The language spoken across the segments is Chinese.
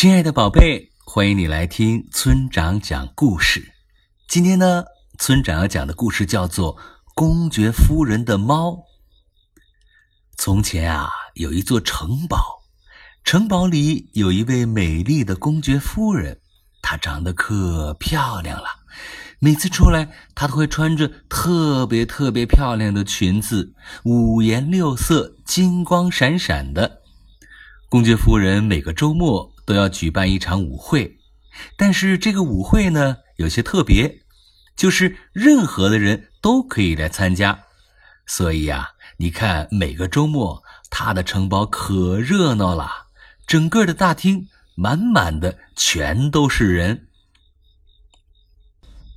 亲爱的宝贝，欢迎你来听村长讲故事。今天呢，村长要讲的故事叫做《公爵夫人的猫》。从前啊，有一座城堡，城堡里有一位美丽的公爵夫人，她长得可漂亮了。每次出来，她都会穿着特别特别漂亮的裙子，五颜六色、金光闪闪的。公爵夫人每个周末。都要举办一场舞会，但是这个舞会呢有些特别，就是任何的人都可以来参加。所以呀，你看每个周末他的城堡可热闹了，整个的大厅满满的全都是人。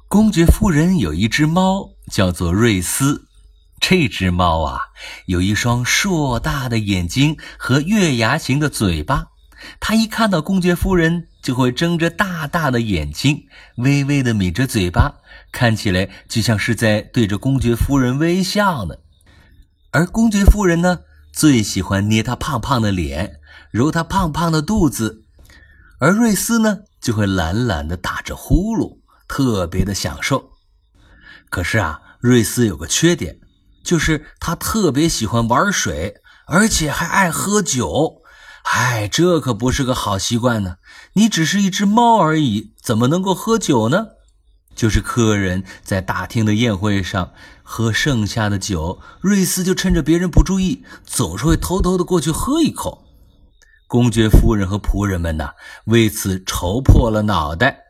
公爵夫人有一只猫，叫做瑞斯。这只猫啊，有一双硕大的眼睛和月牙形的嘴巴。他一看到公爵夫人，就会睁着大大的眼睛，微微的抿着嘴巴，看起来就像是在对着公爵夫人微笑呢。而公爵夫人呢，最喜欢捏他胖胖的脸，揉他胖胖的肚子，而瑞斯呢，就会懒懒的打着呼噜，特别的享受。可是啊，瑞斯有个缺点，就是他特别喜欢玩水，而且还爱喝酒。哎，这可不是个好习惯呢！你只是一只猫而已，怎么能够喝酒呢？就是客人在大厅的宴会上喝剩下的酒，瑞斯就趁着别人不注意，总是会偷偷的过去喝一口。公爵夫人和仆人们呢，为此愁破了脑袋。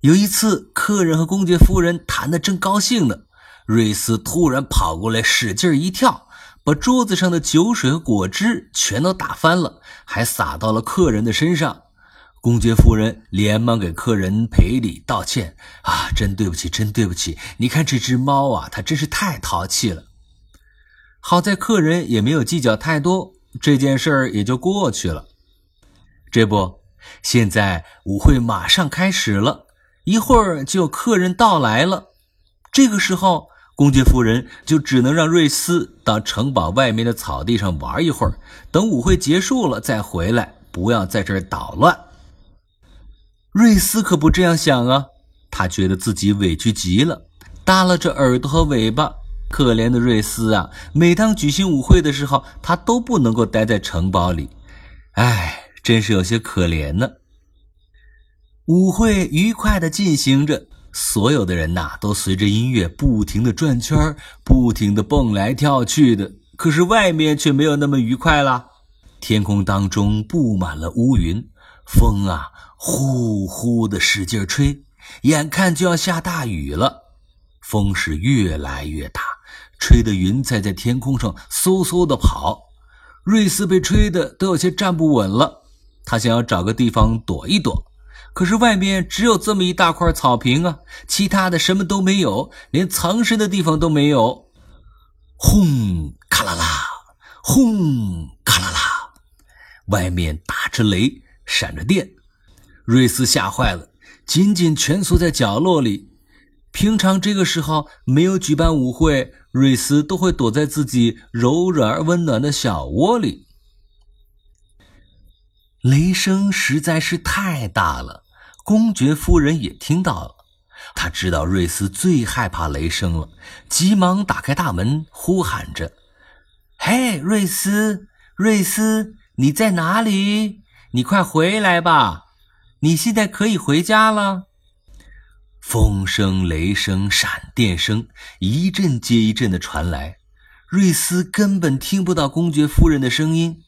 有一次，客人和公爵夫人谈得正高兴呢，瑞斯突然跑过来，使劲一跳。把桌子上的酒水和果汁全都打翻了，还洒到了客人的身上。公爵夫人连忙给客人赔礼道歉：“啊，真对不起，真对不起！你看这只猫啊，它真是太淘气了。”好在客人也没有计较太多，这件事儿也就过去了。这不，现在舞会马上开始了，一会儿就有客人到来了。这个时候。公爵夫人就只能让瑞斯到城堡外面的草地上玩一会儿，等舞会结束了再回来，不要在这儿捣乱。瑞斯可不这样想啊，他觉得自己委屈极了，耷拉着耳朵和尾巴。可怜的瑞斯啊，每当举行舞会的时候，他都不能够待在城堡里，唉，真是有些可怜呢。舞会愉快地进行着。所有的人呐，都随着音乐不停地转圈不停地蹦来跳去的。可是外面却没有那么愉快啦。天空当中布满了乌云，风啊呼呼的使劲吹，眼看就要下大雨了。风是越来越大，吹得云彩在天空上嗖嗖地跑。瑞斯被吹得都有些站不稳了，他想要找个地方躲一躲。可是外面只有这么一大块草坪啊，其他的什么都没有，连藏身的地方都没有。轰，咔啦啦，轰，咔啦啦，外面打着雷，闪着电。瑞斯吓坏了，紧紧蜷缩在角落里。平常这个时候没有举办舞会，瑞斯都会躲在自己柔软而温暖的小窝里。雷声实在是太大了，公爵夫人也听到了。她知道瑞斯最害怕雷声了，急忙打开大门，呼喊着：“嘿，瑞斯，瑞斯，你在哪里？你快回来吧！你现在可以回家了。”风声、雷声、闪电声一阵接一阵的传来，瑞斯根本听不到公爵夫人的声音。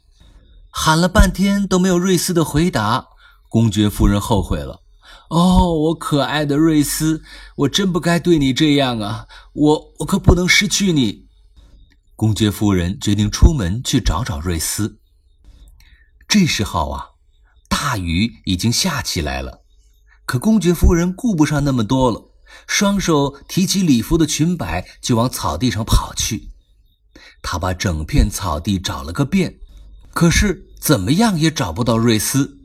喊了半天都没有瑞斯的回答，公爵夫人后悔了。哦，我可爱的瑞斯，我真不该对你这样啊！我我可不能失去你。公爵夫人决定出门去找找瑞斯。这时候啊，大雨已经下起来了，可公爵夫人顾不上那么多了，双手提起礼服的裙摆就往草地上跑去。她把整片草地找了个遍。可是怎么样也找不到瑞斯，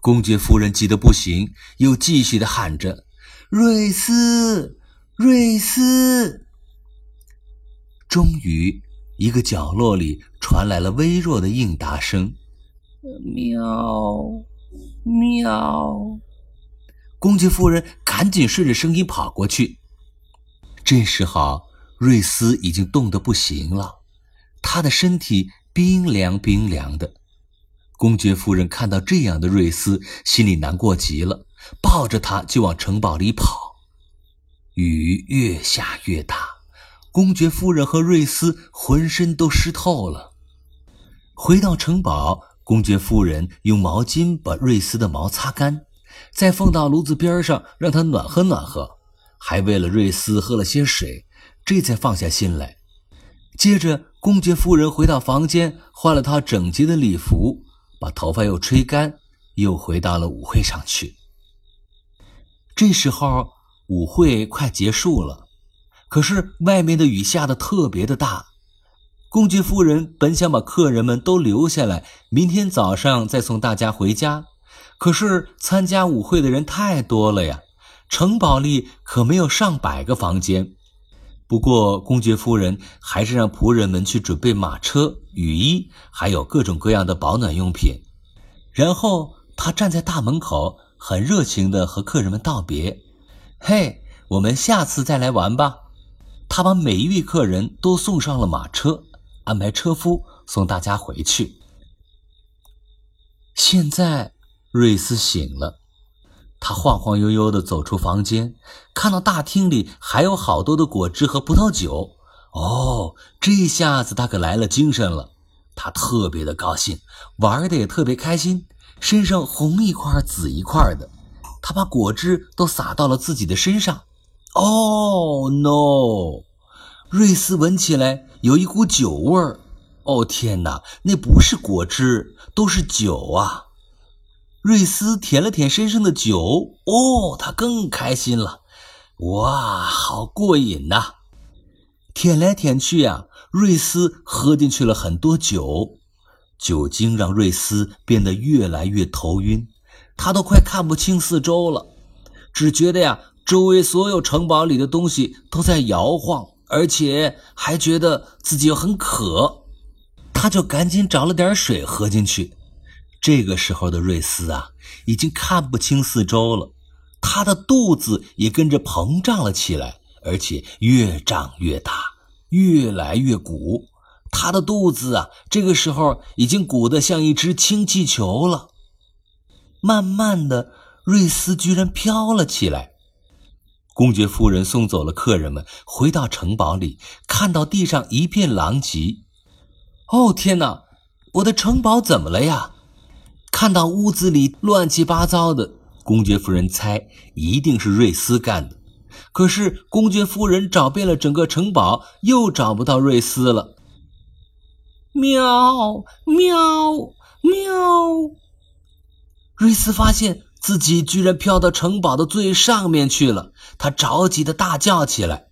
公爵夫人急得不行，又继续的喊着：“瑞斯，瑞斯！”终于，一个角落里传来了微弱的应答声：“喵喵！公爵夫人赶紧顺着声音跑过去。这时候，瑞斯已经冻得不行了，他的身体冰凉冰凉的。公爵夫人看到这样的瑞斯，心里难过极了，抱着他就往城堡里跑。雨越下越大，公爵夫人和瑞斯浑身都湿透了。回到城堡，公爵夫人用毛巾把瑞斯的毛擦干，再放到炉子边上让它暖和暖和，还为了瑞斯喝了些水，这才放下心来。接着，公爵夫人回到房间，换了套整洁的礼服。把头发又吹干，又回到了舞会上去。这时候舞会快结束了，可是外面的雨下的特别的大。公爵夫人本想把客人们都留下来，明天早上再送大家回家，可是参加舞会的人太多了呀，城堡里可没有上百个房间。不过，公爵夫人还是让仆人们去准备马车、雨衣，还有各种各样的保暖用品。然后，她站在大门口，很热情地和客人们道别：“嘿，我们下次再来玩吧。”她把每一位客人都送上了马车，安排车夫送大家回去。现在，瑞斯醒了。他晃晃悠悠地走出房间，看到大厅里还有好多的果汁和葡萄酒。哦，这下子他可来了精神了。他特别的高兴，玩的也特别开心，身上红一块紫一块的。他把果汁都洒到了自己的身上。哦，no！瑞斯闻起来有一股酒味儿。哦，天哪，那不是果汁，都是酒啊！瑞斯舔了舔身上的酒，哦，他更开心了。哇，好过瘾呐！舔来舔去呀，瑞斯喝进去了很多酒，酒精让瑞斯变得越来越头晕，他都快看不清四周了，只觉得呀，周围所有城堡里的东西都在摇晃，而且还觉得自己又很渴，他就赶紧找了点水喝进去。这个时候的瑞斯啊，已经看不清四周了，他的肚子也跟着膨胀了起来，而且越长越大，越来越鼓。他的肚子啊，这个时候已经鼓得像一只氢气球了。慢慢的，瑞斯居然飘了起来。公爵夫人送走了客人们，回到城堡里，看到地上一片狼藉。哦天哪，我的城堡怎么了呀？看到屋子里乱七八糟的，公爵夫人猜一定是瑞斯干的。可是公爵夫人找遍了整个城堡，又找不到瑞斯了。喵喵喵！瑞斯发现自己居然飘到城堡的最上面去了，他着急的大叫起来：“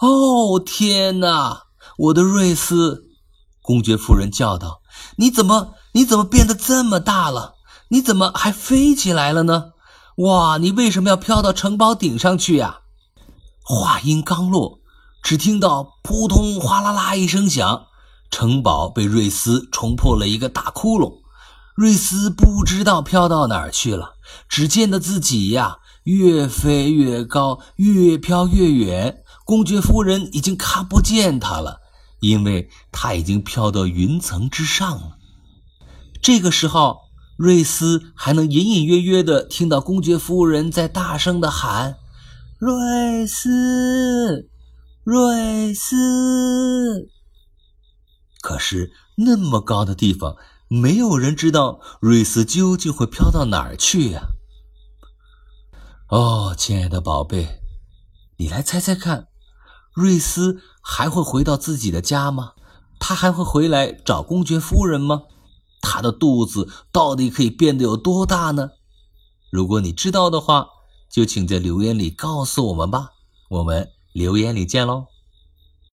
哦，天哪！我的瑞斯！”公爵夫人叫道：“你怎么？”你怎么变得这么大了？你怎么还飞起来了呢？哇！你为什么要飘到城堡顶上去呀？话音刚落，只听到扑通哗啦啦一声响，城堡被瑞斯冲破了一个大窟窿。瑞斯不知道飘到哪儿去了，只见得自己呀越飞越高，越飘越远。公爵夫人已经看不见他了，因为他已经飘到云层之上了。这个时候，瑞斯还能隐隐约约地听到公爵夫人在大声地喊：“瑞斯，瑞斯。”可是那么高的地方，没有人知道瑞斯究竟会飘到哪儿去呀？哦，亲爱的宝贝，你来猜猜看，瑞斯还会回到自己的家吗？他还会回来找公爵夫人吗？他的肚子到底可以变得有多大呢？如果你知道的话，就请在留言里告诉我们吧。我们留言里见喽。